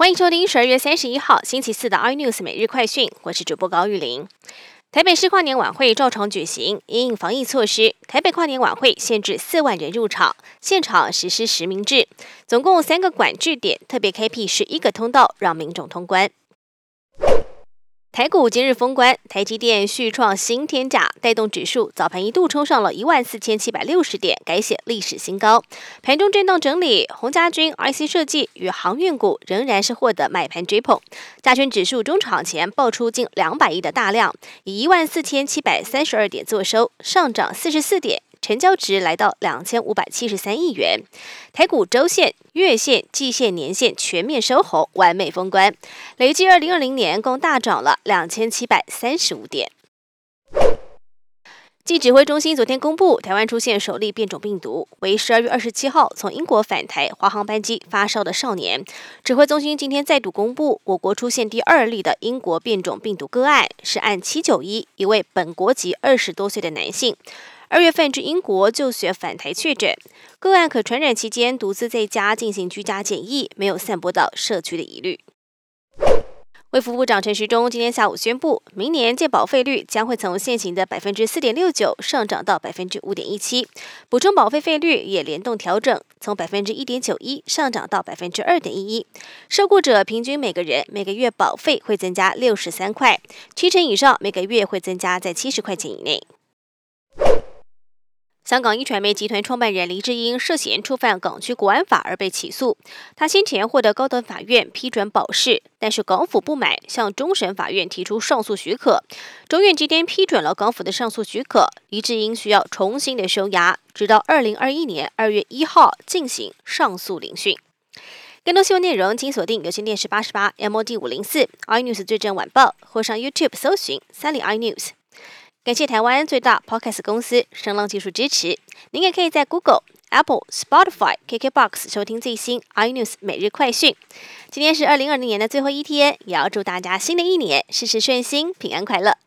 欢迎收听十二月三十一号星期四的 iNews 每日快讯，我是主播高玉玲。台北市跨年晚会照常举行，因应防疫措施，台北跨年晚会限制四万人入场，现场实施实名制，总共三个管制点，特别开辟十一个通道，让民众通关。台股今日封关，台积电续创新天价，带动指数早盘一度冲上了一万四千七百六十点，改写历史新高。盘中震荡整理，洪家军 IC 设计与航运股仍然是获得买盘追捧。加权指数中场前爆出近两百亿的大量，以一万四千七百三十二点作收，上涨四十四点。成交值来到两千五百七十三亿元，台股周线、月线、季线、年线全面收红，完美封关，累计二零二零年共大涨了两千七百三十五点。继指挥中心昨天公布，台湾出现首例变种病毒，为十二月二十七号从英国返台华航班机发烧的少年。指挥中心今天再度公布，我国出现第二例的英国变种病毒个案，是按七九一一位本国籍二十多岁的男性。二月份至英国就学返台确诊个案，可传染期间独自在家进行居家检疫，没有散播到社区的疑虑。卫福部长陈时中今天下午宣布，明年健保费率将会从现行的百分之四点六九上涨到百分之五点一七，补充保费费率也联动调整，从百分之一点九一上涨到百分之二点一一。受雇者平均每个人每个月保费会增加六十三块，七成以上每个月会增加在七十块钱以内。香港一传媒集团创办人黎智英涉嫌触犯港区国安法而被起诉。他先前获得高等法院批准保释，但是港府不满，向终审法院提出上诉许可。中院今天批准了港府的上诉许可，黎智英需要重新的收押，直到二零二一年二月一号进行上诉聆讯。更多新闻内容，请锁定有线电视八十八 MOD 五零四 iNews 最正晚报，或上 YouTube 搜寻三立 iNews。感谢台湾最大 Podcast 公司声浪技术支持。您也可以在 Google、Apple、Spotify、KKBox 收听最新 iNews 每日快讯。今天是二零二零年的最后一天，也要祝大家新的一年事事顺心、平安快乐。